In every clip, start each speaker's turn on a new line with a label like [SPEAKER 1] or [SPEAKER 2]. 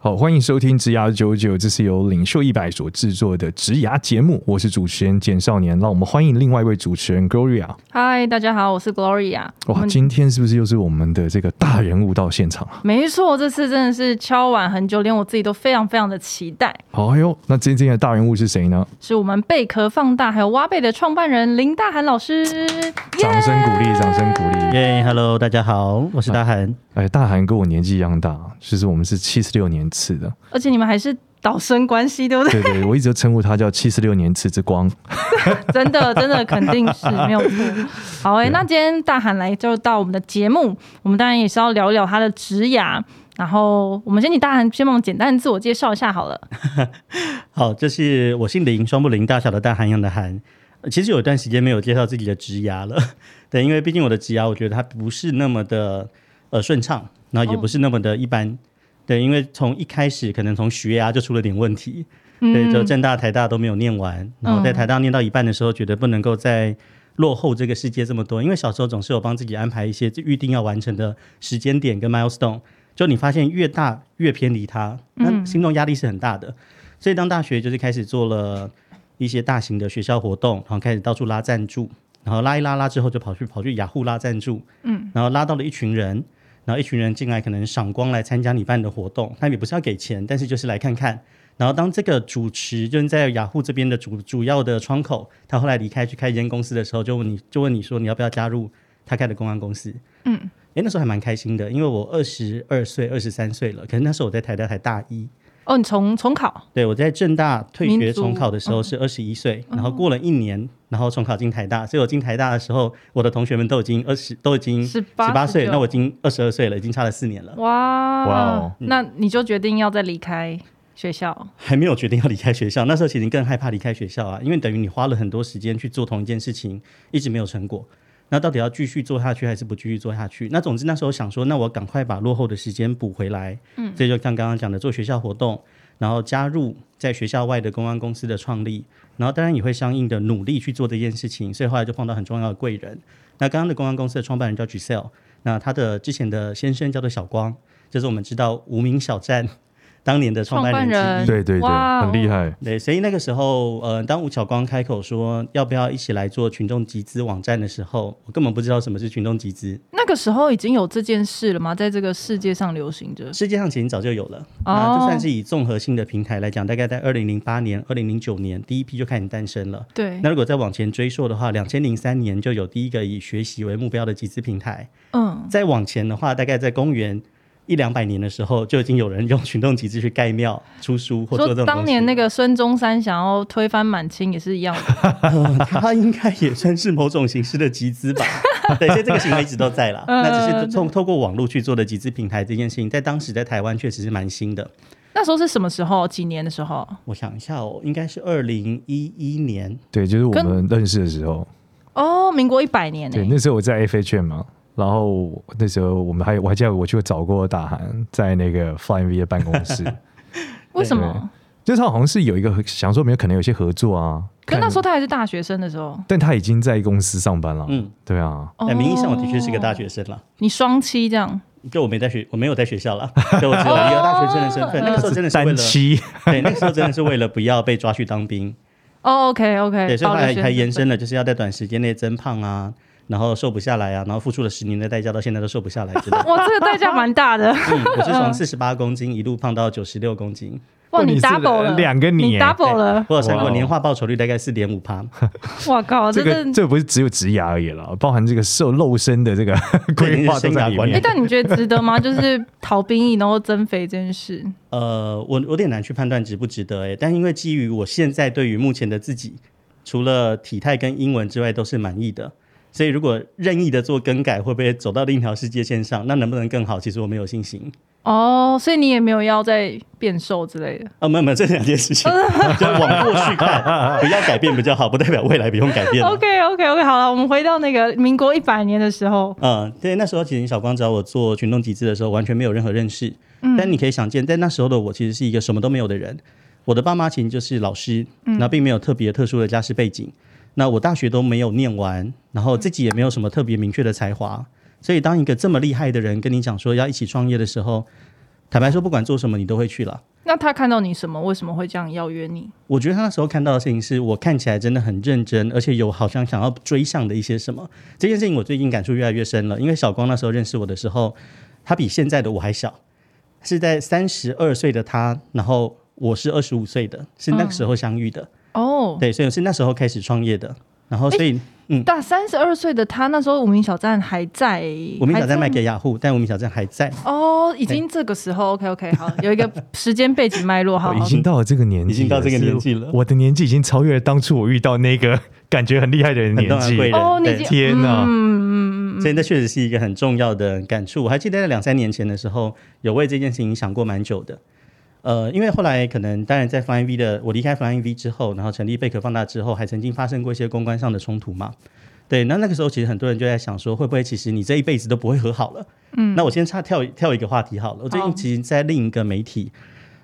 [SPEAKER 1] 好，欢迎收听《职涯九九》，这是由领袖一百所制作的职涯节目。我是主持人简少年，让我们欢迎另外一位主持人 Gloria。
[SPEAKER 2] 嗨，大家好，我是 Gloria。
[SPEAKER 1] 哇，今天是不是又是我们的这个大人物到现场啊？
[SPEAKER 2] 没错，这次真的是敲碗很久，连我自己都非常非常的期待。
[SPEAKER 1] 好哟，那今天的大人物是谁呢？
[SPEAKER 2] 是我们贝壳放大还有挖贝的创办人林大涵老师。
[SPEAKER 1] 掌声鼓励，掌声鼓励。
[SPEAKER 3] 耶，Hello，大家好，我是大涵。
[SPEAKER 1] 哎，大韩跟我年纪一样大，其实我们是七十六年次的，
[SPEAKER 2] 而且你们还是导生关系，对不对？
[SPEAKER 1] 对对，我一直称呼他叫七十六年次之光，
[SPEAKER 2] 真的真的肯定是没有错。好哎、欸，那今天大韩来就到我们的节目，我们当然也是要聊一聊他的职涯，然后我们先请大韩先帮我们简单自我介绍一下好了。
[SPEAKER 3] 好，这是我姓林，双木林大小的大韩样的韩。其实有一段时间没有介绍自己的职涯了，对，因为毕竟我的职涯，我觉得它不是那么的。呃，顺畅，然后也不是那么的一般，哦、对，因为从一开始可能从学涯就出了点问题，嗯、对，就正大、台大都没有念完，然后在台大念到一半的时候，觉得不能够再落后这个世界这么多，因为小时候总是有帮自己安排一些预定要完成的时间点跟 milestone，就你发现越大越偏离它，那心中压力是很大的，所以当大学就是开始做了一些大型的学校活动，然后开始到处拉赞助，然后拉一拉拉之后就跑去跑去雅虎拉赞助，嗯，然后拉到了一群人。然后一群人进来，可能赏光来参加你办的活动，他也不是要给钱，但是就是来看看。然后当这个主持就是在雅虎这边的主主要的窗口，他后来离开去开一间公司的时候，就问你就问你说你要不要加入他开的公安公司？嗯，哎，那时候还蛮开心的，因为我二十二岁、二十三岁了，可是那时候我在台大才大一。
[SPEAKER 2] 哦，你重重考？
[SPEAKER 3] 对，我在政大退学重考的时候是二十一岁，嗯、然后过了一年，然后重考进台大。所以我进台大的时候，我的同学们都已经二十，都已经十八岁，那我已经二十二岁了，已经差了四年了。
[SPEAKER 2] 哇哇！那你就决定要再离开学校？
[SPEAKER 3] 还没有决定要离开学校，那时候其实更害怕离开学校啊，因为等于你花了很多时间去做同一件事情，一直没有成果。那到底要继续做下去还是不继续做下去？那总之那时候想说，那我赶快把落后的时间补回来。嗯，这就像刚刚讲的，做学校活动，然后加入在学校外的公关公司的创立，然后当然也会相应的努力去做这件事情。所以后来就碰到很重要的贵人。那刚刚的公关公司的创办人叫 Giselle，那他的之前的先生叫做小光，就是我们知道无名小站。当年的创办人之一，
[SPEAKER 1] 对对对，很厉害。
[SPEAKER 3] 对，所以那个时候，呃，当吴晓光开口说要不要一起来做群众集资网站的时候，我根本不知道什么是群众集资。
[SPEAKER 2] 那个时候已经有这件事了吗？在这个世界上流行着？
[SPEAKER 3] 世界上其实早就有了。哦、那就算是以综合性的平台来讲，大概在二零零八年、二零零九年第一批就开始诞生了。
[SPEAKER 2] 对。
[SPEAKER 3] 那如果再往前追溯的话，两千零三年就有第一个以学习为目标的集资平台。嗯。再往前的话，大概在公元。一两百年的时候，就已经有人用群众集资去盖庙、出书或做这种东西。
[SPEAKER 2] 当年那个孙中山想要推翻满清也是一
[SPEAKER 3] 样 他应该也算是某种形式的集资吧？对，所以这个行为一直都在了。那只是透透过网络去做的集资平台这件事情，在当时在台湾确实是蛮新的。
[SPEAKER 2] 那时候是什么时候？几年的时候？
[SPEAKER 3] 我想一下哦，应该是二零一一年。
[SPEAKER 1] 对，就是我们认识的时候。
[SPEAKER 2] 哦，民国一百年。
[SPEAKER 1] 对，那时候我在 FHM 嘛。然后那时候我们还我还记得我去找过大韩在那个 Flying V 的办公室，
[SPEAKER 2] 为什么？
[SPEAKER 1] 就是他好像是有一个想说没有可能有些合作啊。
[SPEAKER 2] 可那时候他还是大学生的时候，
[SPEAKER 1] 但他已经在公司上班了。嗯，对啊，
[SPEAKER 3] 在名义上我的确是个大学生了。
[SPEAKER 2] 你双七这样？
[SPEAKER 3] 就我没在学，我没有在学校了，就我只有一个大学生的身份。那个时候真的是为了 对，那个时候真的是为了不要被抓去当兵。
[SPEAKER 2] 哦，OK OK，
[SPEAKER 3] 对，所以后来还延伸了，就是要在短时间内增胖啊。然后瘦不下来啊，然后付出了十年的代价，到现在都瘦不下来。
[SPEAKER 2] 哇，这个代价蛮大的。
[SPEAKER 3] 嗯，我是从四十八公斤一路胖到九十六公斤。
[SPEAKER 2] 哇，你 double 了
[SPEAKER 1] 两个你
[SPEAKER 2] ，double 了。
[SPEAKER 3] 我有算过，年化报酬率大概四点五趴。
[SPEAKER 2] 哇靠，
[SPEAKER 1] 这个这不是只有职涯而已了，包含这个瘦肉身的这个 规划都在里面。
[SPEAKER 2] 哎，但你觉得值得吗？就是逃兵役然后增肥这件事。
[SPEAKER 3] 呃，我有点难去判断值不值得哎，但因为基于我现在对于目前的自己，除了体态跟英文之外，都是满意的。所以，如果任意的做更改，会不会走到另一条世界线上？那能不能更好？其实我没有信心。
[SPEAKER 2] 哦，所以你也没有要再变瘦之类的？
[SPEAKER 3] 啊，没有没有，这两件事情 就往过去看，不要改变比较好，不代表未来不用改变。
[SPEAKER 2] OK OK OK，好了，我们回到那个民国一百年的时候。
[SPEAKER 3] 嗯，对，那时候其实小光找我做群众集资的时候，完全没有任何认识。嗯，但你可以想见，在那时候的我其实是一个什么都没有的人。我的爸妈其实就是老师，那并没有特别特殊的家世背景。那我大学都没有念完，然后自己也没有什么特别明确的才华。所以，当一个这么厉害的人跟你讲说要一起创业的时候，坦白说，不管做什么，你都会去了。
[SPEAKER 2] 那他看到你什么？为什么会这样邀约你？
[SPEAKER 3] 我觉得他那时候看到的事情是我看起来真的很认真，而且有好像想要追上的一些什么。这件事情我最近感触越来越深了。因为小光那时候认识我的时候，他比现在的我还小，是在三十二岁的他，然后我是二十五岁的，是那个时候相遇的。哦、嗯，对，所以是那时候开始创业的。然后，所以。欸嗯，大
[SPEAKER 2] 三十二岁的他那时候无名小站还在，
[SPEAKER 3] 无名小站卖给雅虎，但无名小站还在。
[SPEAKER 2] 哦，已经这个时候，OK OK，好，有一个时间背景脉络，好，
[SPEAKER 1] 已经到了这个年纪，
[SPEAKER 3] 已经到这个年纪了。
[SPEAKER 1] 我的年纪已经超越了当初我遇到那个感觉很厉害的人年纪。
[SPEAKER 2] 哦，你
[SPEAKER 1] 天哪，嗯
[SPEAKER 3] 嗯嗯，所以那确实是一个很重要的感触。我还记得在两三年前的时候，有为这件事情想过蛮久的。呃，因为后来可能，当然在 Flying V 的我离开 Flying V 之后，然后成立贝壳放大之后，还曾经发生过一些公关上的冲突嘛。对，那那个时候其实很多人就在想说，会不会其实你这一辈子都不会和好了？嗯，那我先插跳跳一个话题好了。我最近其实，在另一个媒体，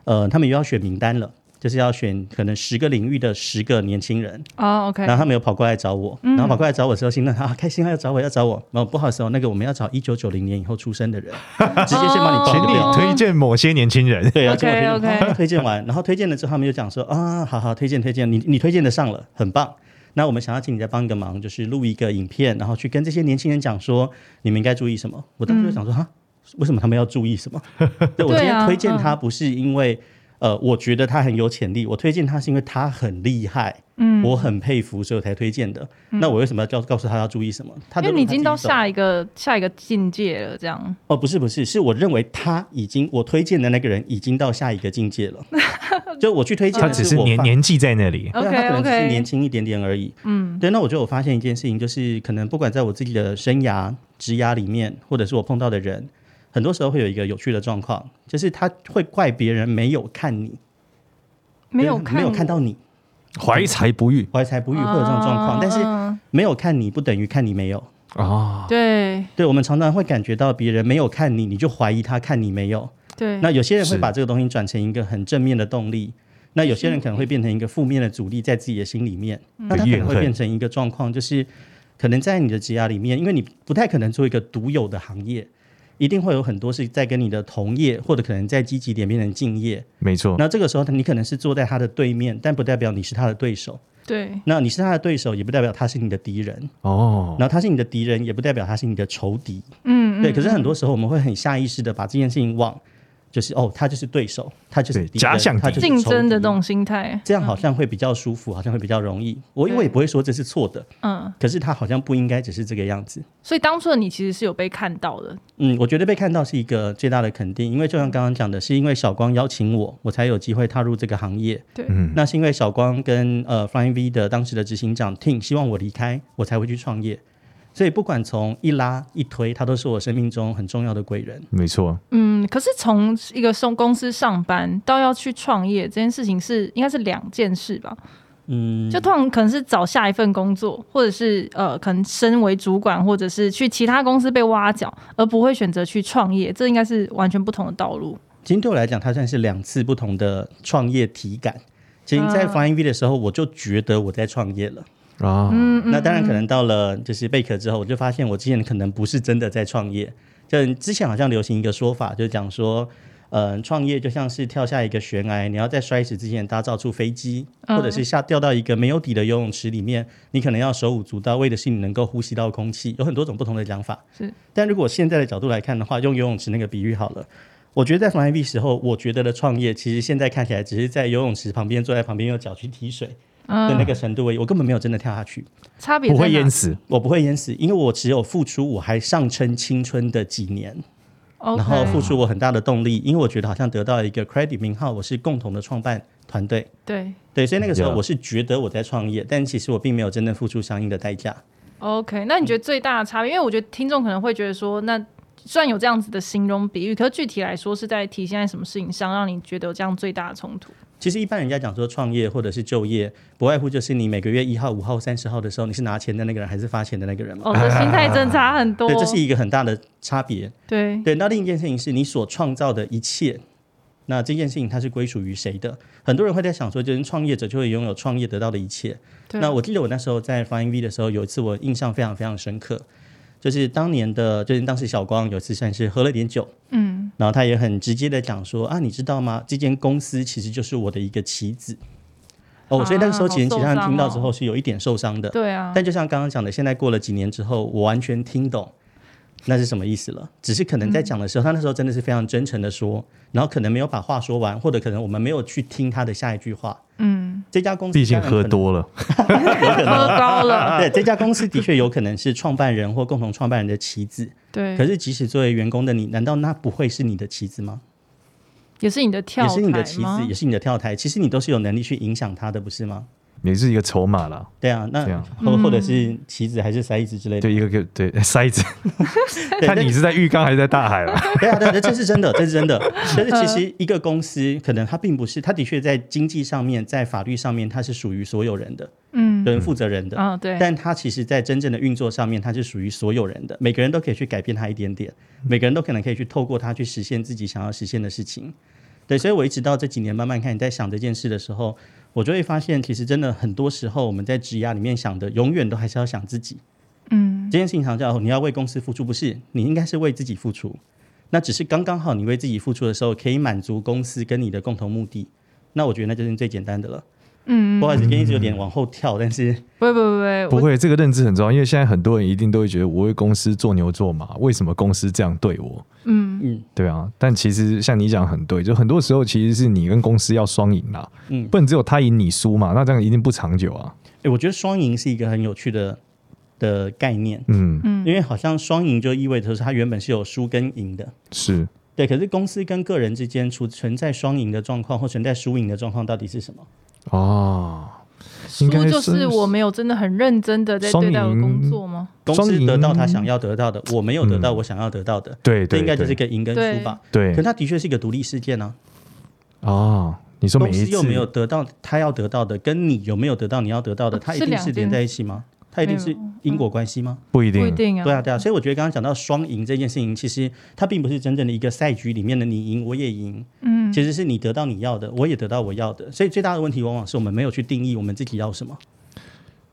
[SPEAKER 3] 呃，他们又要选名单了，就是要选可能十个领域的十个年轻人。然后他们有跑过来找我，然后跑过来找我的时候，心里啊开心，要找我要找我。然后不好意思哦，那个我们要找一九九零年以后出生的人，直接先帮你报
[SPEAKER 1] 表，推荐某些年轻人。
[SPEAKER 3] 对，OK OK。推荐完，然后推荐了之后，他们就讲说啊，好好推荐推荐，你你推荐的上了，很棒。那我们想要请你再帮一个忙，就是录一个影片，然后去跟这些年轻人讲说，你们应该注意什么。我当时就想说，哈、嗯，为什么他们要注意什么？对，我今天推荐他不是因为，嗯、呃，我觉得他很有潜力，我推荐他是因为他很厉害。嗯，我很佩服，所以我才推荐的。嗯、那我为什么要告告诉他要注意什么？他
[SPEAKER 2] 因为你已经到下一个下一个境界了，这样。
[SPEAKER 3] 哦，不是不是，是我认为他已经我推荐的那个人已经到下一个境界了。就我去推荐，
[SPEAKER 1] 他只是年年纪在那里，
[SPEAKER 3] 对，他可能只是年轻一点点而已。嗯，对。那我觉得我发现一件事情，就是可能不管在我自己的生涯、职涯里面，或者是我碰到的人，很多时候会有一个有趣的状况，就是他会怪别人没有看你，
[SPEAKER 2] 没有看
[SPEAKER 3] 没有看到你。
[SPEAKER 1] 怀才不遇，
[SPEAKER 3] 怀才不遇会有这种状况，啊、但是没有看你不等于看你没有
[SPEAKER 1] 啊。
[SPEAKER 2] 对，
[SPEAKER 3] 对，我们常常会感觉到别人没有看你，你就怀疑他看你没有。
[SPEAKER 2] 对，
[SPEAKER 3] 那有些人会把这个东西转成一个很正面的动力，那有些人可能会变成一个负面的阻力在自己的心里面，嗯、那他可能会变成一个状况，就是可能在你的职涯里面，因为你不太可能做一个独有的行业。一定会有很多是在跟你的同业，或者可能在积极点变成敬业。
[SPEAKER 1] 没错。
[SPEAKER 3] 那这个时候，你可能是坐在他的对面，但不代表你是他的对手。
[SPEAKER 2] 对。
[SPEAKER 3] 那你是他的对手，也不代表他是你的敌人。
[SPEAKER 1] 哦。
[SPEAKER 3] 然后他是你的敌人，也不代表他是你的仇敌。嗯。对。可是很多时候，我们会很下意识的把这件事情往。就是哦，他就是对手，他就是
[SPEAKER 1] 假想
[SPEAKER 3] 他就是
[SPEAKER 2] 竞争的这种心态，
[SPEAKER 3] 这样好像会比较舒服，嗯、好像会比较容易。我因为也不会说这是错的，嗯，可是他好像不应该只是这个样子。
[SPEAKER 2] 所以当初的你其实是有被看到的，
[SPEAKER 3] 嗯，我觉得被看到是一个最大的肯定，因为就像刚刚讲的，是因为小光邀请我，我才有机会踏入这个行业。
[SPEAKER 2] 对，
[SPEAKER 3] 嗯，那是因为小光跟呃 Flying V 的当时的执行长 Tim 希望我离开，我才会去创业。所以不管从一拉一推，他都是我生命中很重要的贵人。
[SPEAKER 1] 没错。
[SPEAKER 2] 嗯，可是从一个送公司上班到要去创业这件事情是应该是两件事吧？嗯，就通常可能是找下一份工作，或者是呃，可能身为主管，或者是去其他公司被挖角，而不会选择去创业。这应该是完全不同的道路。
[SPEAKER 3] 今天对我来讲，它算是两次不同的创业体感。其实，在 Flying V 的时候，我就觉得我在创业了。
[SPEAKER 1] 啊，
[SPEAKER 2] 嗯，
[SPEAKER 3] 那当然可能到了就是贝壳之后，我就发现我之前可能不是真的在创业。就之前好像流行一个说法，就讲说，呃，创业就像是跳下一个悬崖，你要在摔死之前打造出飞机，或者是下掉到一个没有底的游泳池里面，你可能要手舞足蹈，为的是你能够呼吸到空气。有很多种不同的讲法。
[SPEAKER 2] 是，
[SPEAKER 3] 但如果现在的角度来看的话，用游泳池那个比喻好了，我觉得在 Flying V 时候，我觉得的创业，其实现在看起来只是在游泳池旁边坐在旁边用脚去踢水。的那个程度而已，我根本没有真的跳下去，
[SPEAKER 2] 差别
[SPEAKER 1] 不会淹死，
[SPEAKER 3] 我不会淹死，因为我只有付出我还上称青春的几年。然后付出我很大的动力，因为我觉得好像得到一个 credit 名号，我是共同的创办团队，
[SPEAKER 2] 对。
[SPEAKER 3] 对，所以那个时候我是觉得我在创业，但其实我并没有真正付出相应的代价。
[SPEAKER 2] OK，那你觉得最大的差别？因为我觉得听众可能会觉得说，那虽然有这样子的形容比喻，可是具体来说是在体现在什么事情上，让你觉得有这样最大的冲突？
[SPEAKER 3] 其实一般人家讲说创业或者是就业，不外乎就是你每个月一号、五号、三十号的时候，你是拿钱的那个人还是发钱的那个人嘛？
[SPEAKER 2] 哦，这心态真差很多。
[SPEAKER 3] 对，这是一个很大的差别。
[SPEAKER 2] 对
[SPEAKER 3] 对，那另一件事情是你所创造的一切，那这件事情它是归属于谁的？很多人会在想说，就是创业者就会拥有创业得到的一切。那我记得我那时候在发 MV 的时候，有一次我印象非常非常深刻。就是当年的，就是当时小光有次算是喝了点酒，嗯，然后他也很直接的讲说啊，你知道吗？这间公司其实就是我的一个棋子。哦，所以那个时候其实其他人听到之后是有一点受伤的，对啊。但就像刚刚讲的，现在过了几年之后，我完全听懂。那是什么意思了？只是可能在讲的时候，嗯、他那时候真的是非常真诚的说，然后可能没有把话说完，或者可能我们没有去听他的下一句话。嗯，这家公司
[SPEAKER 1] 毕竟喝多了，
[SPEAKER 3] 有可能
[SPEAKER 2] 喝高了。
[SPEAKER 3] 对，这家公司的确有可能是创办人或共同创办人的棋子。
[SPEAKER 2] 对，
[SPEAKER 3] 可是即使作为员工的你，难道那不会是你的棋子吗？
[SPEAKER 2] 也是你的跳，
[SPEAKER 3] 也是你的棋子，也是你的跳台。其实你都是有能力去影响他的，不是吗？
[SPEAKER 1] 也是一个筹码啦，
[SPEAKER 3] 对啊，那或或者是棋子还是筛子之类的，
[SPEAKER 1] 对一个个对 筛子，看你是在浴缸还是在大海了。
[SPEAKER 3] 对啊，对，这是真的，这是真的。但是其实一个公司可能它并不是，它的确在经济上面，在法律上面，它是属于所有人的，嗯，人负责人的，嗯，对。但它其实在真正的运作上面，它是属于所有人的，每个人都可以去改变它一点点，每个人都可能可以去透过它去实现自己想要实现的事情。对，所以我一直到这几年慢慢看你在想这件事的时候。我就会发现，其实真的很多时候，我们在职涯里面想的，永远都还是要想自己。嗯，这件事情常叫你要为公司付出，不是？你应该是为自己付出。那只是刚刚好，你为自己付出的时候，可以满足公司跟你的共同目的。那我觉得那就是最简单的了。嗯，不好意思，今天一直有点往后跳，但是
[SPEAKER 2] 不会不会不会
[SPEAKER 1] 不会，这个认知很重要，因为现在很多人一定都会觉得我为公司做牛做马，为什么公司这样对我？嗯。嗯，对啊，但其实像你讲很对，就很多时候其实是你跟公司要双赢啦，嗯，不能只有他赢你输嘛，那这样一定不长久啊。
[SPEAKER 3] 哎、欸，我觉得双赢是一个很有趣的的概念，嗯。嗯，因为好像双赢就意味着是他原本是有输跟赢的，
[SPEAKER 1] 是。
[SPEAKER 3] 对，可是公司跟个人之间存存在双赢的状况或存在输赢的状况到底是什么？
[SPEAKER 1] 哦，
[SPEAKER 2] 输就是我没有真的很认真的在对待我的工作吗？
[SPEAKER 3] 公司得到他想要得到的，我没有得到我想要得到的，嗯、对，这应该就是一个赢跟输吧？对，可他的确是一个独立事件呢、
[SPEAKER 1] 啊。哦，你说每一次
[SPEAKER 3] 公司又没有得到他要得到的，跟你有没有得到你要得到的，它一定是连在一起吗？它一定是因果关系吗？
[SPEAKER 1] 不一定，
[SPEAKER 2] 不一定啊。
[SPEAKER 3] 对啊，对啊。所以我觉得刚刚讲到双赢这件事情，其实它并不是真正的一个赛局里面的你赢我也赢。嗯，其实是你得到你要的，我也得到我要的。所以最大的问题往往是我们没有去定义我们自己要什么。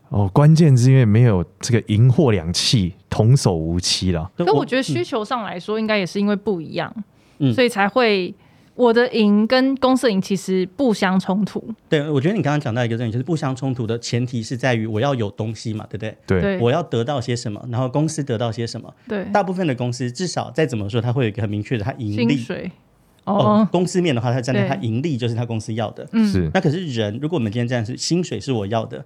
[SPEAKER 1] 哦，关键是因为没有这个银货两訖，童叟无欺了。
[SPEAKER 2] 可我觉得需求上来说，应该也是因为不一样，嗯，所以才会。我的赢跟公司赢其实不相冲突。
[SPEAKER 3] 对，我觉得你刚刚讲到一个重点，就是不相冲突的前提是在于我要有东西嘛，对不对？
[SPEAKER 1] 对，
[SPEAKER 3] 我要得到些什么，然后公司得到些什么。对，大部分的公司至少再怎么说，它会有一个很明确的，它盈利。
[SPEAKER 2] 水
[SPEAKER 3] 哦，哦，公司面的话，它站在它盈利就是它公司要的。嗯，是。那可是人，如果我们今天这样是薪水是我要的，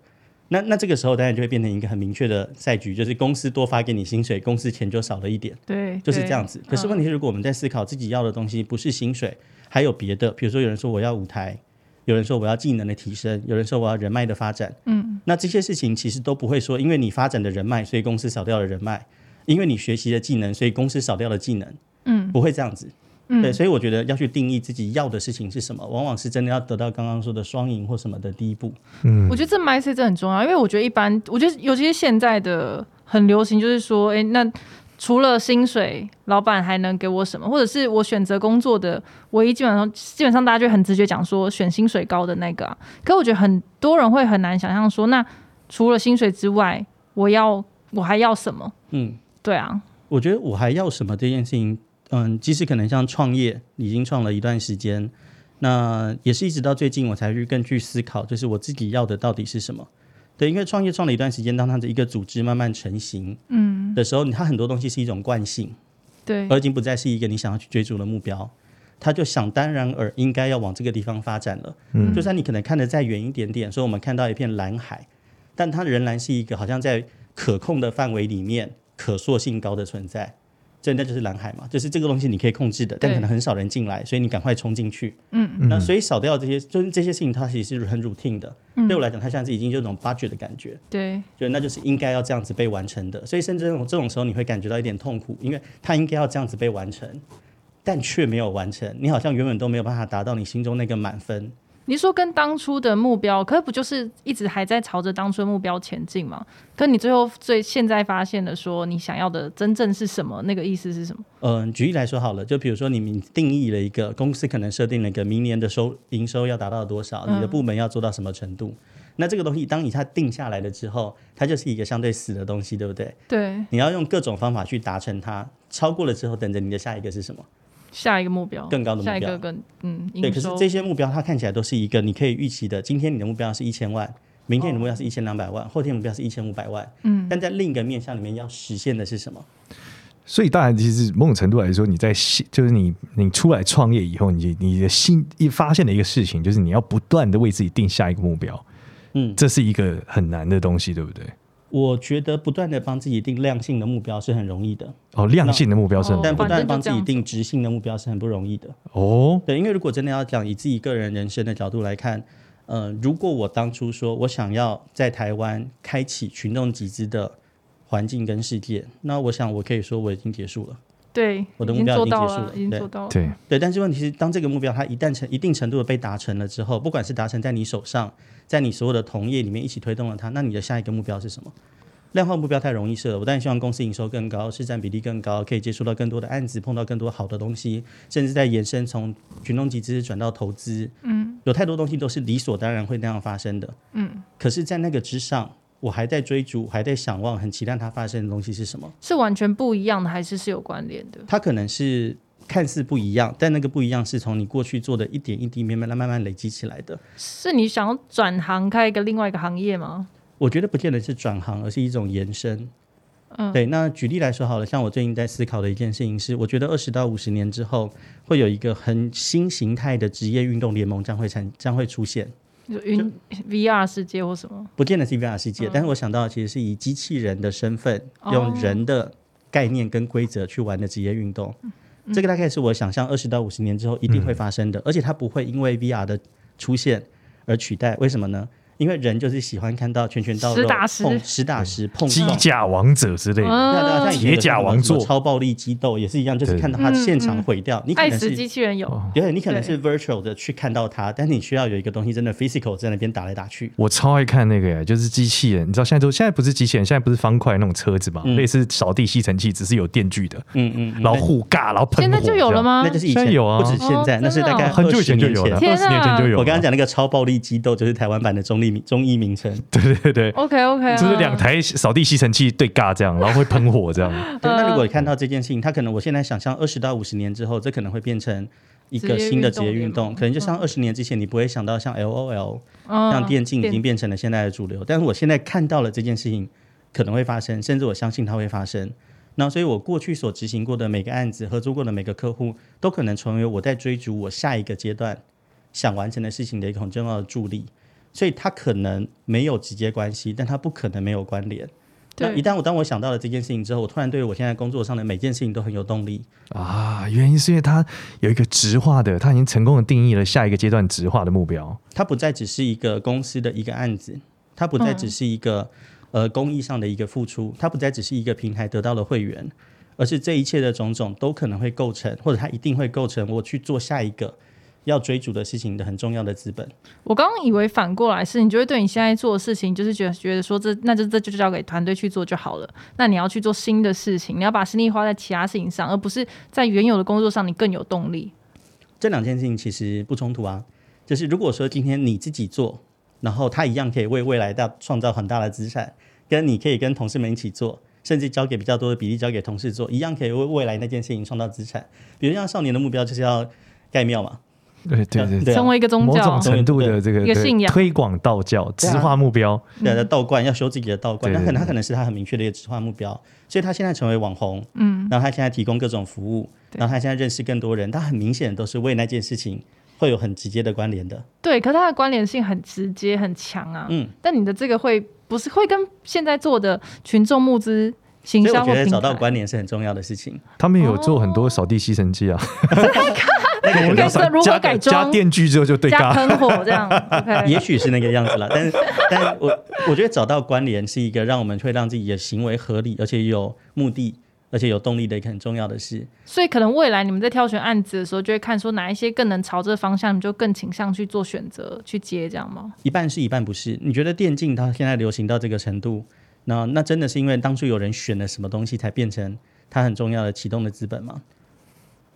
[SPEAKER 3] 那那这个时候当然就会变成一个很明确的赛局，就是公司多发给你薪水，公司钱就少了一点。对，就是这样子。可是问题是，如果我们在思考自己要的东西不是薪水。还有别的，比如说有人说我要舞台，有人说我要技能的提升，有人说我要人脉的发展。嗯，那这些事情其实都不会说，因为你发展的人脉，所以公司少掉了人脉；因为你学习的技能，所以公司少掉了技能。嗯，不会这样子。嗯，对，所以我觉得要去定义自己要的事情是什么，往往是真的要得到刚刚说的双赢或什么的第一步。
[SPEAKER 2] 嗯，我觉得这 mindset 真的很重要，因为我觉得一般，我觉得尤其是现在的很流行，就是说，哎，那。除了薪水，老板还能给我什么？或者是我选择工作的唯一，基本上基本上大家就很直觉讲说选薪水高的那个啊。可我觉得很多人会很难想象说，那除了薪水之外，我要我还要什么？嗯，对啊。
[SPEAKER 3] 我觉得我还要什么这件事情，嗯，即使可能像创业已经创了一段时间，那也是一直到最近我才去更去思考，就是我自己要的到底是什么。对，因为创业创了一段时间，当它的一个组织慢慢成型，嗯，的时候，它很多东西是一种惯性，对，而已经不再是一个你想要去追逐的目标，它就想当然而应该要往这个地方发展了。嗯，就算你可能看得再远一点点，说我们看到一片蓝海，但它仍然是一个好像在可控的范围里面可塑性高的存在。真的就是蓝海嘛，就是这个东西你可以控制的，但可能很少人进来，所以你赶快冲进去。嗯，那所以少掉这些，就是这些事情，它其实是很 routine 的。嗯、对我来讲，它像是已经有种 budget 的感觉。
[SPEAKER 2] 对，
[SPEAKER 3] 就那就是应该要这样子被完成的。所以甚至这种这种时候，你会感觉到一点痛苦，因为它应该要这样子被完成，但却没有完成。你好像原本都没有办法达到你心中那个满分。
[SPEAKER 2] 你说跟当初的目标，可不就是一直还在朝着当初的目标前进吗？可你最后最现在发现的说，你想要的真正是什么？那个意思是什么？
[SPEAKER 3] 嗯，举例来说好了，就比如说你们定义了一个公司，可能设定了一个明年的收营收要达到多少，你的部门要做到什么程度？嗯、那这个东西，当你它定下来了之后，它就是一个相对死的东西，对不对？
[SPEAKER 2] 对。
[SPEAKER 3] 你要用各种方法去达成它，超过了之后，等着你的下一个是什么？
[SPEAKER 2] 下一个目标，
[SPEAKER 3] 更高的目标，
[SPEAKER 2] 下一个更嗯，
[SPEAKER 3] 对。可是这些目标，它看起来都是一个你可以预期的。今天你的目标是一千万，明天你的目标是一千两百万，哦、后天目标是一千五百万。嗯，但在另一个面向里面要实现的是什么？
[SPEAKER 1] 所以当然，其实某种程度来说，你在就是你你出来创业以后，你你的心一发现的一个事情，就是你要不断的为自己定下一个目标。嗯，这是一个很难的东西，对不对？
[SPEAKER 3] 我觉得不断的帮自己定量性的目标是很容易的
[SPEAKER 1] 哦，量性的目标是很容易，
[SPEAKER 3] 但不断帮自己定直性的目标是很不容易的哦。对，因为如果真的要讲以自己个人人生的角度来看，呃，如果我当初说我想要在台湾开启群众集资的环境跟世界，那我想我可以说我已经结束了。
[SPEAKER 2] 对，
[SPEAKER 3] 我的目标已经结束了，
[SPEAKER 2] 已经做到了。
[SPEAKER 1] 对
[SPEAKER 3] 对，但是问题是，当这个目标它一旦成一定程度的被达成了之后，不管是达成在你手上。在你所有的同业里面一起推动了它，那你的下一个目标是什么？量化目标太容易设了，我当然希望公司营收更高，市占比例更高，可以接触到更多的案子，碰到更多好的东西，甚至在延伸从群众集资转到投资。嗯，有太多东西都是理所当然会那样发生的。嗯，可是，在那个之上，我还在追逐，还在想望，很期待它发生的东西是什么？
[SPEAKER 2] 是完全不一样的，还是是有关联的？
[SPEAKER 3] 它可能是。看似不一样，但那个不一样是从你过去做的一点一滴，慢慢慢慢累积起来的。
[SPEAKER 2] 是你想要转行开一个另外一个行业吗？
[SPEAKER 3] 我觉得不见得是转行，而是一种延伸。嗯，对。那举例来说好了，像我最近在思考的一件事情是，我觉得二十到五十年之后，会有一个很新形态的职业运动联盟将会产将会出现。
[SPEAKER 2] 就云 VR 世界或什么？
[SPEAKER 3] 不见得是 VR 世界，嗯、但是我想到其实是以机器人的身份，用人的概念跟规则去玩的职业运动。嗯这个大概是我想象二十到五十年之后一定会发生的，嗯、而且它不会因为 VR 的出现而取代。为什么呢？因为人就是喜欢看到拳拳到肉，实打实。碰实打实碰
[SPEAKER 1] 机甲王者之类的，对啊，
[SPEAKER 3] 像铁甲王座、超暴力激斗也是一样，就是看到他现场毁掉。你可能是
[SPEAKER 2] 机器人有，
[SPEAKER 3] 对，你可能是 virtual 的去看到他，但你需要有一个东西真的 physical 在那边打来打去。
[SPEAKER 1] 我超爱看那个呀，就是机器人，你知道现在都现在不是机器人，现在不是方块那种车子嘛，类似扫地吸尘器，只是有电锯的，嗯嗯，然后互尬，然后喷火。
[SPEAKER 2] 现在就有了吗？
[SPEAKER 3] 那就是以前
[SPEAKER 1] 有啊，
[SPEAKER 3] 不止现在，那是大概
[SPEAKER 1] 很久以前就有了，二十年前。就有。
[SPEAKER 3] 我刚刚讲那个超暴力激斗，就是台湾版的中立中医名称。
[SPEAKER 1] 对对对
[SPEAKER 2] ，OK OK，
[SPEAKER 1] 就是两台扫地吸尘器对尬这样，然后会喷火这样。
[SPEAKER 3] 对，那如果你看到这件事情，他可能我现在想象二十到五十年之后，这可能会变成一个新的职业运动，可能就像二十年之前你不会想到像 LOL，像电竞已经变成了现在的主流。但是我现在看到了这件事情可能会发生，甚至我相信它会发生。那所以我过去所执行过的每个案子，合作过的每个客户，都可能成为我在追逐我下一个阶段想完成的事情的一个很重要的助力。所以它可能没有直接关系，但它不可能没有关联。对，那一旦我当我想到了这件事情之后，我突然对我现在工作上的每件事情都很有动力
[SPEAKER 1] 啊！原因是因为它有一个直化的，它已经成功的定义了下一个阶段直化的目标。
[SPEAKER 3] 它不再只是一个公司的一个案子，它不再只是一个、嗯、呃公益上的一个付出，它不再只是一个平台得到了会员，而是这一切的种种都可能会构成，或者它一定会构成我去做下一个。要追逐的事情的很重要的资本。
[SPEAKER 2] 我刚刚以为反过来是，你就会对你现在做的事情，就是觉得觉得说这那就这就交给团队去做就好了。那你要去做新的事情，你要把心力花在其他事情上，而不是在原有的工作上，你更有动力。
[SPEAKER 3] 这两件事情其实不冲突啊。就是如果说今天你自己做，然后他一样可以为未来大创造很大的资产，跟你可以跟同事们一起做，甚至交给比较多的比例交给同事做，一样可以为未来那件事情创造资产。比如像少年的目标就是要盖庙嘛。
[SPEAKER 1] 对对对，
[SPEAKER 2] 成为一个宗教，
[SPEAKER 1] 某种程度的这个一个信仰，推广道教，直化目标。
[SPEAKER 3] 对的，道观要修自己的道观，那可能他可能是他很明确的一个直化目标，所以他现在成为网红，嗯，然后他现在提供各种服务，然后他现在认识更多人，他很明显都是为那件事情会有很直接的关联的。
[SPEAKER 2] 对，可是他的关联性很直接很强啊，嗯，但你的这个会不是会跟现在做的群众募资所以
[SPEAKER 3] 我觉得找到关联是很重要的事情。
[SPEAKER 1] 他们有做很多扫地吸尘器啊。
[SPEAKER 2] 那个如何改装？
[SPEAKER 1] 加电锯之后就对，
[SPEAKER 2] 加喷火这样。Okay.
[SPEAKER 3] 也许是那个样子了，但是，但我我觉得找到关联是一个让我们会让自己的行为合理，而且有目的，而且有动力的一个很重要的事。
[SPEAKER 2] 所以，可能未来你们在挑选案子的时候，就会看说哪一些更能朝这个方向，你就更倾向去做选择去接，这样吗？
[SPEAKER 3] 一半是一半不是。你觉得电竞它现在流行到这个程度，那那真的是因为当初有人选了什么东西，才变成它很重要的启动的资本吗？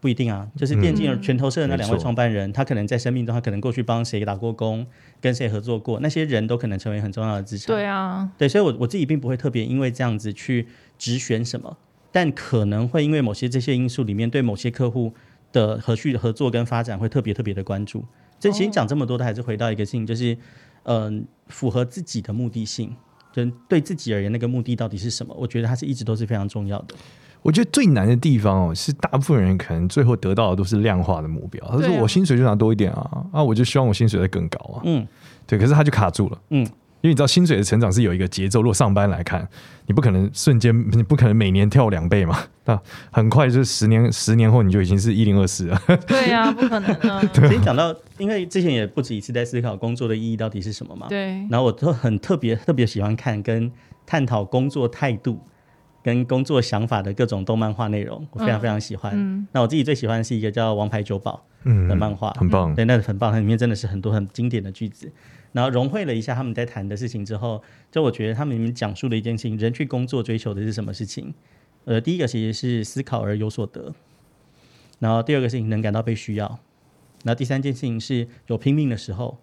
[SPEAKER 3] 不一定啊，就是电竞拳头社的那两位创办人，嗯、他可能在生命中，他可能过去帮谁打过工，跟谁合作过，那些人都可能成为很重要的资产。
[SPEAKER 2] 对啊，
[SPEAKER 3] 对，所以我我自己并不会特别因为这样子去直选什么，但可能会因为某些这些因素里面，对某些客户的合续合作跟发展会特别特别的关注。这其实讲这么多，的还是回到一个性，就是嗯、呃，符合自己的目的性，就对自己而言，那个目的到底是什么？我觉得它是一直都是非常重要的。
[SPEAKER 1] 我觉得最难的地方哦，是大部分人可能最后得到的都是量化的目标。他说：“我薪水就拿多一点啊，啊，我就希望我薪水再更高啊。”嗯，对。可是他就卡住了。嗯，因为你知道薪水的成长是有一个节奏。如果上班来看，你不可能瞬间，你不可能每年跳两倍嘛。那很快就是十年，十年后你就已经是一零二四了。
[SPEAKER 2] 对呀、啊，不可能 啊。
[SPEAKER 3] 所以讲到，因为之前也不止一次在思考工作的意义到底是什么嘛。
[SPEAKER 2] 对。
[SPEAKER 3] 然后我都很特别特别喜欢看跟探讨工作态度。跟工作想法的各种动漫画内容，我非常非常喜欢。那我自己最喜欢的是一个叫《王牌酒保》的漫画，
[SPEAKER 1] 很棒。
[SPEAKER 3] 对，那很棒，它里面真的是很多很经典的句子。然后融汇了一下他们在谈的事情之后，就我觉得他们里面讲述的一件事情：人去工作追求的是什么事情？呃，第一个其实是思考而有所得，然后第二个事情能感到被需要，然后第三件事情是有拼命的时候，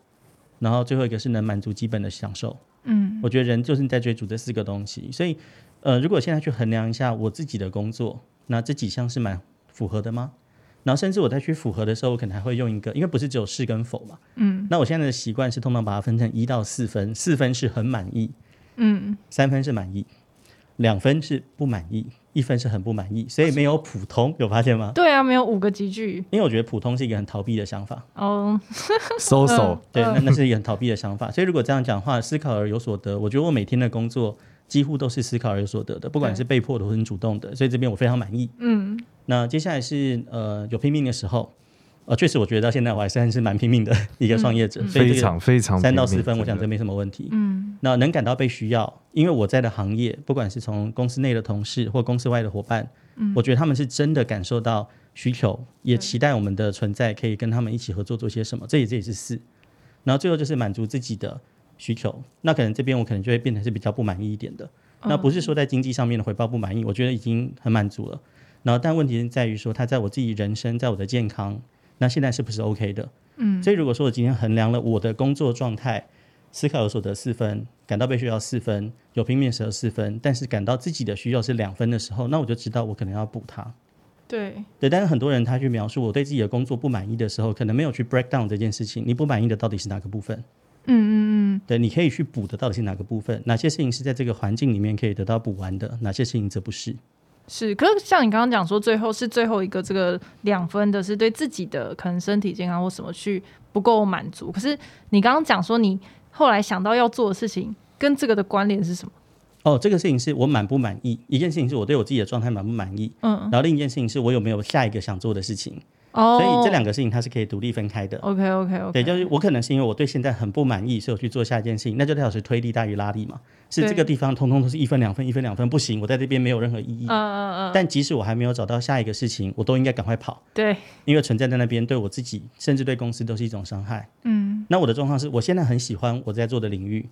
[SPEAKER 3] 然后最后一个是能满足基本的享受。嗯，我觉得人就是在追逐这四个东西，所以。呃，如果现在去衡量一下我自己的工作，那这几项是蛮符合的吗？然后甚至我再去符合的时候，我可能还会用一个，因为不是只有是跟否嘛。嗯。那我现在的习惯是通常把它分成一到四分，四分是很满意，嗯，三分是满意，两分是不满意，一分是很不满意，所以没有普通，有发现吗？
[SPEAKER 2] 对啊，没有五个级距。
[SPEAKER 3] 因为我觉得普通是一个很逃避的想法。
[SPEAKER 2] 哦
[SPEAKER 1] ，so so，
[SPEAKER 3] 对，那那是一个很逃避的想法。所以如果这样讲话，思考而有所得，我觉得我每天的工作。几乎都是思考而有所得的，不管是被迫的或是主动的，所以这边我非常满意。嗯，那接下来是呃有拼命的时候，呃确实我觉得到现在我还算是蛮拼命的一个创业者，
[SPEAKER 1] 非常非常
[SPEAKER 3] 三到四分，我想这没什么问题。嗯，那能感到被需要，因为我在的行业，不管是从公司内的同事或公司外的伙伴，嗯，我觉得他们是真的感受到需求，也期待我们的存在可以跟他们一起合作做些什么，这也这也是四。然后最后就是满足自己的。需求，那可能这边我可能就会变成是比较不满意一点的。那不是说在经济上面的回报不满意，我觉得已经很满足了。然后，但问题是在于说，他在我自己人生，在我的健康，那现在是不是 OK 的？嗯。所以如果说我今天衡量了我的工作状态，思考有所得四分，感到被需要四分，有拼面时候四分，但是感到自己的需要是两分的时候，那我就知道我可能要补它。
[SPEAKER 2] 对
[SPEAKER 3] 对，但是很多人他去描述我对自己的工作不满意的时候，可能没有去 break down 这件事情。你不满意的到底是哪个部分？嗯嗯嗯，对，你可以去补的到底是哪个部分？哪些事情是在这个环境里面可以得到补完的？哪些事情则不是？
[SPEAKER 2] 是，可是像你刚刚讲说，最后是最后一个这个两分的是对自己的可能身体健康或什么去不够满足。可是你刚刚讲说，你后来想到要做的事情跟这个的关联是什么？
[SPEAKER 3] 哦，这个事情是我满不满意？一件事情是我对我自己的状态满不满意？嗯，然后另一件事情是我有没有下一个想做的事情？Oh, 所以这两个事情它是可以独立分开的。
[SPEAKER 2] OK OK OK。
[SPEAKER 3] 对，就是我可能是因为我对现在很不满意，所以我去做下一件事情，那就代表是推力大于拉力嘛。是这个地方通通都是一分两分，一分两分不行，我在这边没有任何意义。嗯嗯嗯。但即使我还没有找到下一个事情，我都应该赶快跑。
[SPEAKER 2] 对。
[SPEAKER 3] 因为存在在那边对我自己，甚至对公司都是一种伤害。嗯。那我的状况是我现在很喜欢我在做的领域。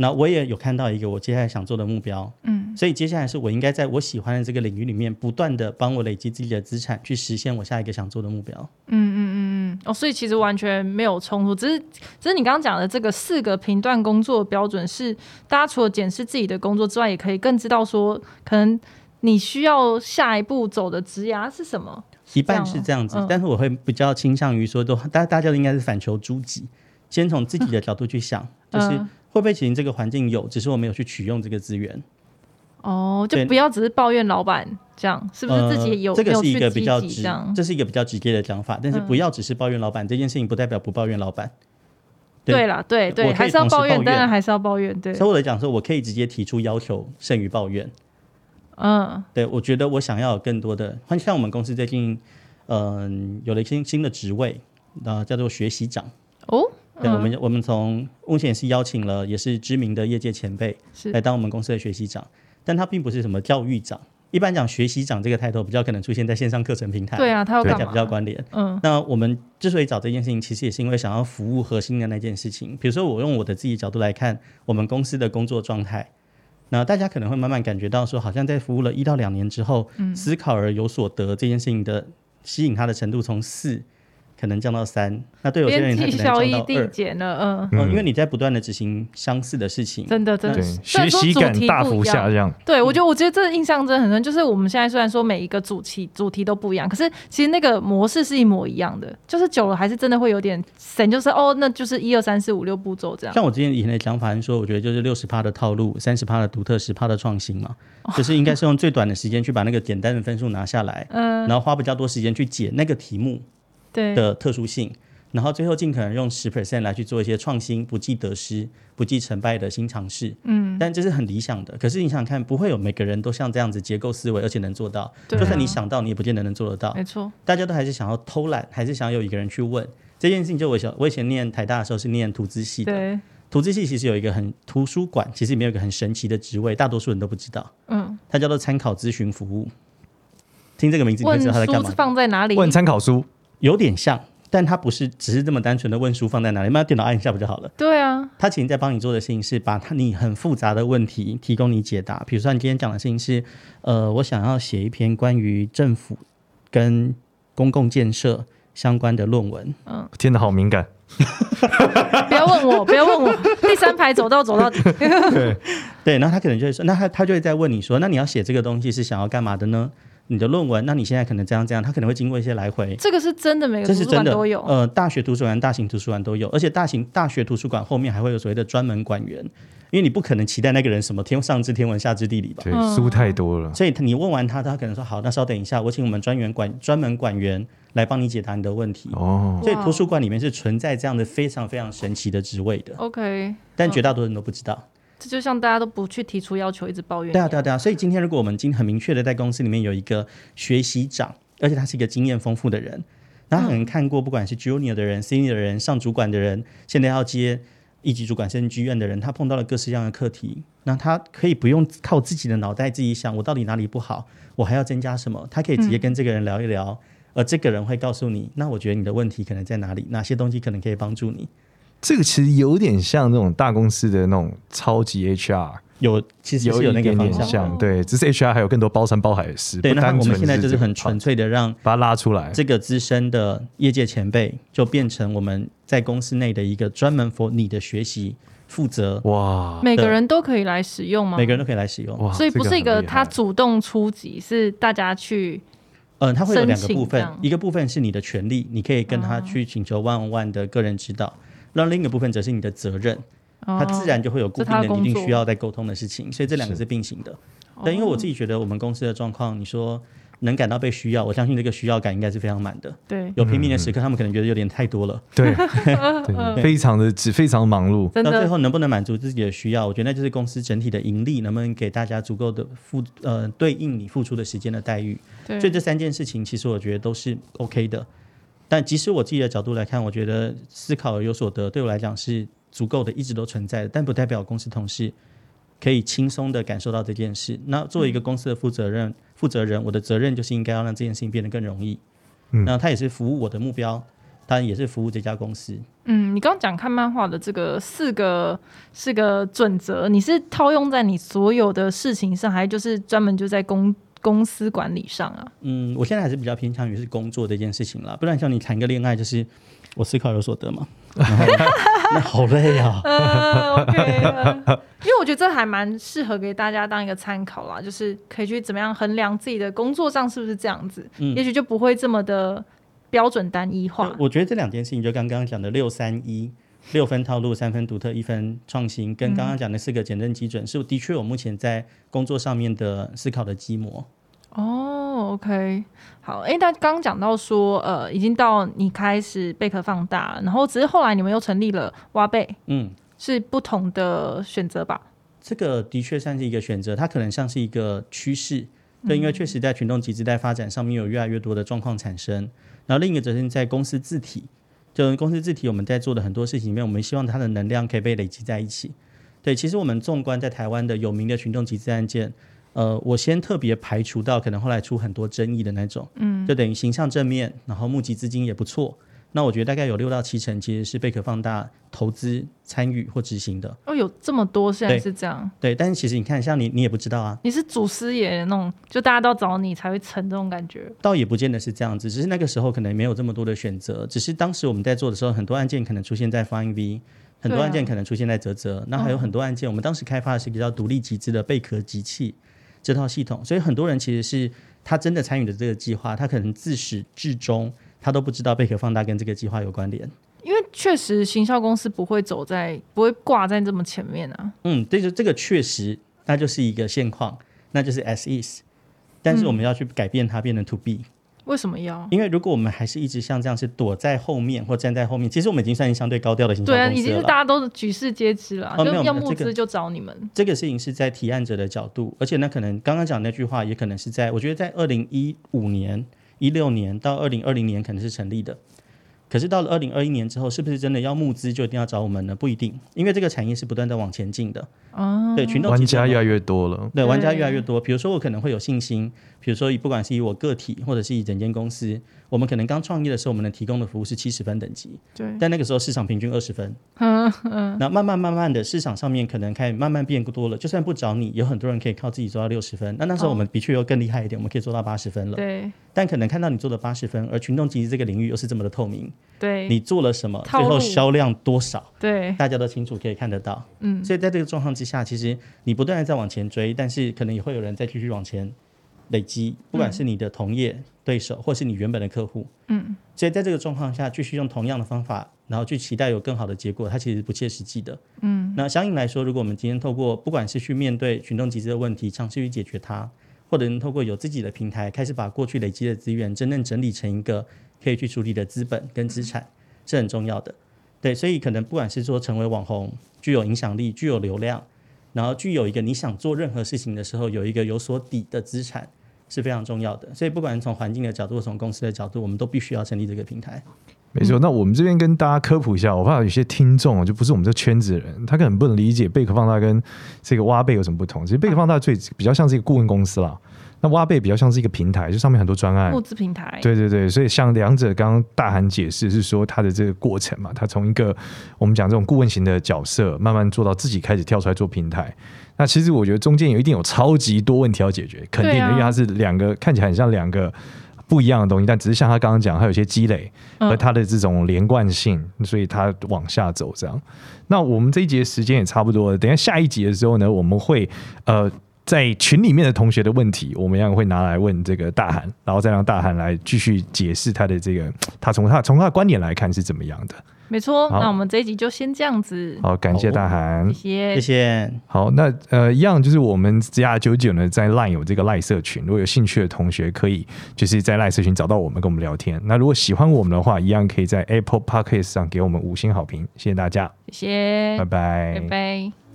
[SPEAKER 3] 那我也有看到一个我接下来想做的目标，嗯，所以接下来是我应该在我喜欢的这个领域里面，不断的帮我累积自己的资产，去实现我下一个想做的目标。嗯
[SPEAKER 2] 嗯嗯嗯，哦，所以其实完全没有冲突，只是只是你刚刚讲的这个四个频段工作标准是，大家除了检视自己的工作之外，也可以更知道说，可能你需要下一步走的职涯是什么。
[SPEAKER 3] 一半是这样子，嗯、但是我会比较倾向于说，都大大家都应该是反求诸己，先从自己的角度去想，嗯、就是。会不会其实这个环境有，只是我没有去取用这个资源？
[SPEAKER 2] 哦，就不要只是抱怨老板这样，是不是自己有？
[SPEAKER 3] 呃、这个是一个比较直，这是一个比较直接的讲法。但是不要只是抱怨老板、嗯、这件事情，不代表不抱怨老板。
[SPEAKER 2] 对了，对对，还是要抱怨，当然还是要抱怨。对，
[SPEAKER 3] 所以我来讲说，我可以直接提出要求，胜于抱怨。嗯，对，我觉得我想要有更多的，像我们公司最近嗯有了一些新的职位，啊，叫做学习长哦。对，我们我们从目前是邀请了也是知名的业界前辈来当我们公司的学习长，但他并不是什么教育长。一般讲学习长这个抬头比较可能出现在线上课程平台，
[SPEAKER 2] 对啊，他要干嘛？
[SPEAKER 3] 比较关联。嗯，那我们之所以找这件事情，其实也是因为想要服务核心的那件事情。比如说，我用我的自己角度来看我们公司的工作状态，那大家可能会慢慢感觉到说，好像在服务了一到两年之后，嗯，思考而有所得这件事情的吸引他的程度从四。可能降到三，那对有些人他可能降到二，嗯，因为你在不断的执行相似的事情，
[SPEAKER 2] 真的真的，
[SPEAKER 1] 学习感大幅下降。
[SPEAKER 2] 对，我觉得我觉得这个印象真的很深，就是我们现在虽然说每一个主题主题都不一样，可是其实那个模式是一模一样的，就是久了还是真的会有点神，就是哦，那就是一二三四五六步骤这样。
[SPEAKER 3] 像我之前以前的讲法是说，我觉得就是六十趴的套路，三十趴的独特，十趴的创新嘛，就是应该是用最短的时间去把那个简单的分数拿下来，嗯，然后花比较多时间去解那个题目。的特殊性，然后最后尽可能用十 percent 来去做一些创新，不计得失、不计成败的新尝试。嗯，但这是很理想的。可是你想想看，不会有每个人都像这样子结构思维，而且能做到。就算你想到，你也不见得能做得到。没错，大家都还是想要偷懒，还是想要有一个人去问这件事情。就我小，我以前念台大的时候是念图资系的。对，图资系其实有一个很图书馆，其实里面有一个很神奇的职位，大多数人都不知道。嗯，它叫做参考咨询服务。听这个名字，你就知道它在干嘛？
[SPEAKER 2] 放在哪里？
[SPEAKER 1] 问参考书。
[SPEAKER 3] 有点像，但他不是只是这么单纯的问书放在哪里，你把电脑按一下不就好了？
[SPEAKER 2] 对啊，
[SPEAKER 3] 他其实在帮你做的事情是把他你很复杂的问题提供你解答。比如说你今天讲的事情是，呃，我想要写一篇关于政府跟公共建设相关的论文。
[SPEAKER 1] 嗯，听得好敏感。
[SPEAKER 2] 不要问我，不要问我。第三排走到走到底。
[SPEAKER 3] 对 对，然后他可能就会说，那他他就会再问你说，那你要写这个东西是想要干嘛的呢？你的论文，那你现在可能这样这样，他可能会经过一些来回。
[SPEAKER 2] 这个是真的，每个图书馆都有。
[SPEAKER 3] 呃，大学图书馆、大型图书馆都有，而且大型大学图书馆后面还会有所谓的专门馆员，因为你不可能期待那个人什么天上知天文下知地理吧？
[SPEAKER 1] 对，书太多了。
[SPEAKER 3] 所以你问完他，他可能说好，那稍等一下，我请我们专员管专门馆员来帮你解答你的问题。哦。所以图书馆里面是存在这样的非常非常神奇的职位的。
[SPEAKER 2] OK。
[SPEAKER 3] 但绝大多数人都不知道。
[SPEAKER 2] 这就像大家都不去提出要求，一直抱怨。
[SPEAKER 3] 对啊，对啊，对啊。所以今天如果我们今天很明确的在公司里面有一个学习长，而且他是一个经验丰富的人，那他可能看过不管是 junior 的人、senior 的人、上主管的人，现在要接一级主管甚至剧院的人，他碰到了各式各样的课题，那他可以不用靠自己的脑袋自己想，我到底哪里不好，我还要增加什么？他可以直接跟这个人聊一聊，而这个人会告诉你，那我觉得你的问题可能在哪里，哪些东西可能可以帮助你。
[SPEAKER 1] 这个其实有点像那种大公司的那种超级 HR，
[SPEAKER 3] 有其实有有那个方向，
[SPEAKER 1] 像对，只是 HR 还有更多包山包海的事。
[SPEAKER 3] 对，那我们现在就是很纯粹的让
[SPEAKER 1] 把它拉出来，
[SPEAKER 3] 这个资深的业界前辈就变成我们在公司内的一个专门 for 你的学习负责。哇，
[SPEAKER 2] 每个人都可以来使用吗？
[SPEAKER 3] 每个人都可以来使用，
[SPEAKER 2] 哇，所以不是一个他主动出击，是大家去。
[SPEAKER 3] 嗯，他会有两个部分，一个部分是你的权利，你可以跟他去请求 one on one 的个人指导。那另一个部分则是你的责任，它自然就会有固定的、一定需要在沟通的事情，所以这两个是并行的。但，因为我自己觉得我们公司的状况，你说能感到被需要，我相信这个需要感应该是非常满的。对，有拼命的时刻，他们可能觉得有点太多了。
[SPEAKER 1] 对，对，非常的只非常忙碌。
[SPEAKER 3] 到最后能不能满足自己的需要，我觉得那就是公司整体的盈利能不能给大家足够的付呃对应你付出的时间的待遇。对，所以这三件事情其实我觉得都是 OK 的。但即使我自己的角度来看，我觉得思考而有所得对我来讲是足够的，一直都存在的。但不代表公司同事可以轻松的感受到这件事。那作为一个公司的负责任，负责人，我的责任就是应该要让这件事情变得更容易。嗯，那他也是服务我的目标，他也是服务这家公司。
[SPEAKER 2] 嗯，你刚刚讲看漫画的这个四个四个准则，你是套用在你所有的事情上，还是就是专门就在公？公司管理上啊，
[SPEAKER 3] 嗯，我现在还是比较偏向于是工作这件事情啦。不然像你谈个恋爱，就是我思考有所得嘛，那好累啊。
[SPEAKER 2] 嗯 okay, 因为我觉得这还蛮适合给大家当一个参考啦，就是可以去怎么样衡量自己的工作上是不是这样子，嗯，也许就不会这么的标准单一化。
[SPEAKER 3] 我觉得这两件事情就刚刚讲的六三一。六分套路，三分独特，一分创新，跟刚刚讲的四个减震基准，嗯、是的确我目前在工作上面的思考的基模。
[SPEAKER 2] 哦，OK，好，哎，那刚刚讲到说，呃，已经到你开始贝壳放大，然后只是后来你们又成立了挖贝，嗯，是不同的选择吧？
[SPEAKER 3] 这个的确算是一个选择，它可能像是一个趋势。对，因为确实在群众集资在发展上面有越来越多的状况产生。然后另一个则是在公司字体，就公司自体我们在做的很多事情里面，我们希望它的能量可以被累积在一起。对，其实我们纵观在台湾的有名的群众集资案件，呃，我先特别排除到可能后来出很多争议的那种，嗯，就等于形象正面，然后募集资金也不错。那我觉得大概有六到七成其实是贝壳放大投资参与或执行的。
[SPEAKER 2] 哦，有这么多，现在是这样。
[SPEAKER 3] 对，对，但是其实你看，像你，你也不知道啊。
[SPEAKER 2] 你是祖师爷那种，就大家都找你才会成这种感觉。
[SPEAKER 3] 倒也不见得是这样子，只是那个时候可能没有这么多的选择。只是当时我们在做的时候，很多案件可能出现在 Flying V，很多案件可能出现在啧啧，那还有很多案件，我们当时开发的是一个叫独立集资的贝壳集器这套系统，所以很多人其实是他真的参与的这个计划，他可能自始至终。他都不知道贝壳放大跟这个计划有关联，
[SPEAKER 2] 因为确实行销公司不会走在不会挂在这么前面啊。
[SPEAKER 3] 嗯，这就这个确实，那就是一个现况，那就是 as is，但是我们要去改变它，变成 to。嗯
[SPEAKER 2] 为什么要？
[SPEAKER 3] 因为如果我们还是一直像这样是躲在后面或站在后面，其实我们已经算是相对高调的行销公司了。
[SPEAKER 2] 对啊，已经是大家都是举世皆知了。哦，没有，要募资就找你们。
[SPEAKER 3] 这个事情是在提案者的角度，而且那可能刚刚讲那句话，也可能是在我觉得在二零一五年。一六年到二零二零年可能是成立的，可是到了二零二一年之后，是不是真的要募资就一定要找我们呢？不一定，因为这个产业是不断的往前进的。哦，对，群众
[SPEAKER 1] 玩家越来越多了。
[SPEAKER 3] 对，玩家越来越多。比如说，我可能会有信心，比如说，以不管是以我个体，或者是以整间公司。我们可能刚创业的时候，我们能提供的服务是七十分等级，对。但那个时候市场平均二十分，嗯嗯。那慢慢慢慢的市场上面可能开始慢慢变多了，就算不找你，有很多人可以靠自己做到六十分。那那时候我们的确又更厉害一点，我们可以做到八十分了。对。但可能看到你做的八十分，而群众集资这个领域又是这么的透明，对。你做了什么，最后销量多少，对，大家都清楚可以看得到。嗯。所以在这个状况之下，其实你不断的在往前追，但是可能也会有人再继续往前。累积，不管是你的同业对手，或是你原本的客户，嗯，所以在这个状况下，继续用同样的方法，然后去期待有更好的结果，它其实不切实际的，嗯。那相应来说，如果我们今天透过不管是去面对群众集资的问题，尝试去解决它，或者能透过有自己的平台，开始把过去累积的资源真正整理成一个可以去处理的资本跟资产，是很重要的。对，所以可能不管是说成为网红，具有影响力，具有流量，然后具有一个你想做任何事情的时候有一个有所底的资产。是非常重要的，所以不管从环境的角度，从公司的角度，我们都必须要成立这个平台。
[SPEAKER 1] 没错，那我们这边跟大家科普一下，我怕有些听众就不是我们这圈子的人，他可能不能理解贝壳放大跟这个挖贝有什么不同。其实贝壳放大最比较像是一个顾问公司啦。那挖贝比较像是一个平台，就上面很多专案
[SPEAKER 2] 募资平台。
[SPEAKER 1] 对对对，所以像两者刚刚大涵解释是说他的这个过程嘛，他从一个我们讲这种顾问型的角色，慢慢做到自己开始跳出来做平台。那其实我觉得中间有一定有超级多问题要解决，肯定的，因为它是两个看起来很像两个不一样的东西，但只是像他刚刚讲，它有些积累和它的这种连贯性，所以它往下走这样。那我们这一节时间也差不多了，等一下下一集的时候呢，我们会呃。在群里面的同学的问题，我们一样会拿来问这个大韩，然后再让大韩来继续解释他的这个，他从他从他的观点来看是怎么样的。
[SPEAKER 2] 没错，那我们这一集就先这样子。
[SPEAKER 1] 好，感谢大韩，
[SPEAKER 2] 谢谢，
[SPEAKER 3] 谢谢。
[SPEAKER 1] 好，那呃，一样就是我们 ZR 九九呢，在 LINE 有这个赖社群，如果有兴趣的同学，可以就是在赖社群找到我们，跟我们聊天。那如果喜欢我们的话，一样可以在 Apple Podcast 上给我们五星好评，谢谢大家，
[SPEAKER 2] 谢谢，
[SPEAKER 1] 拜拜，
[SPEAKER 2] 拜拜。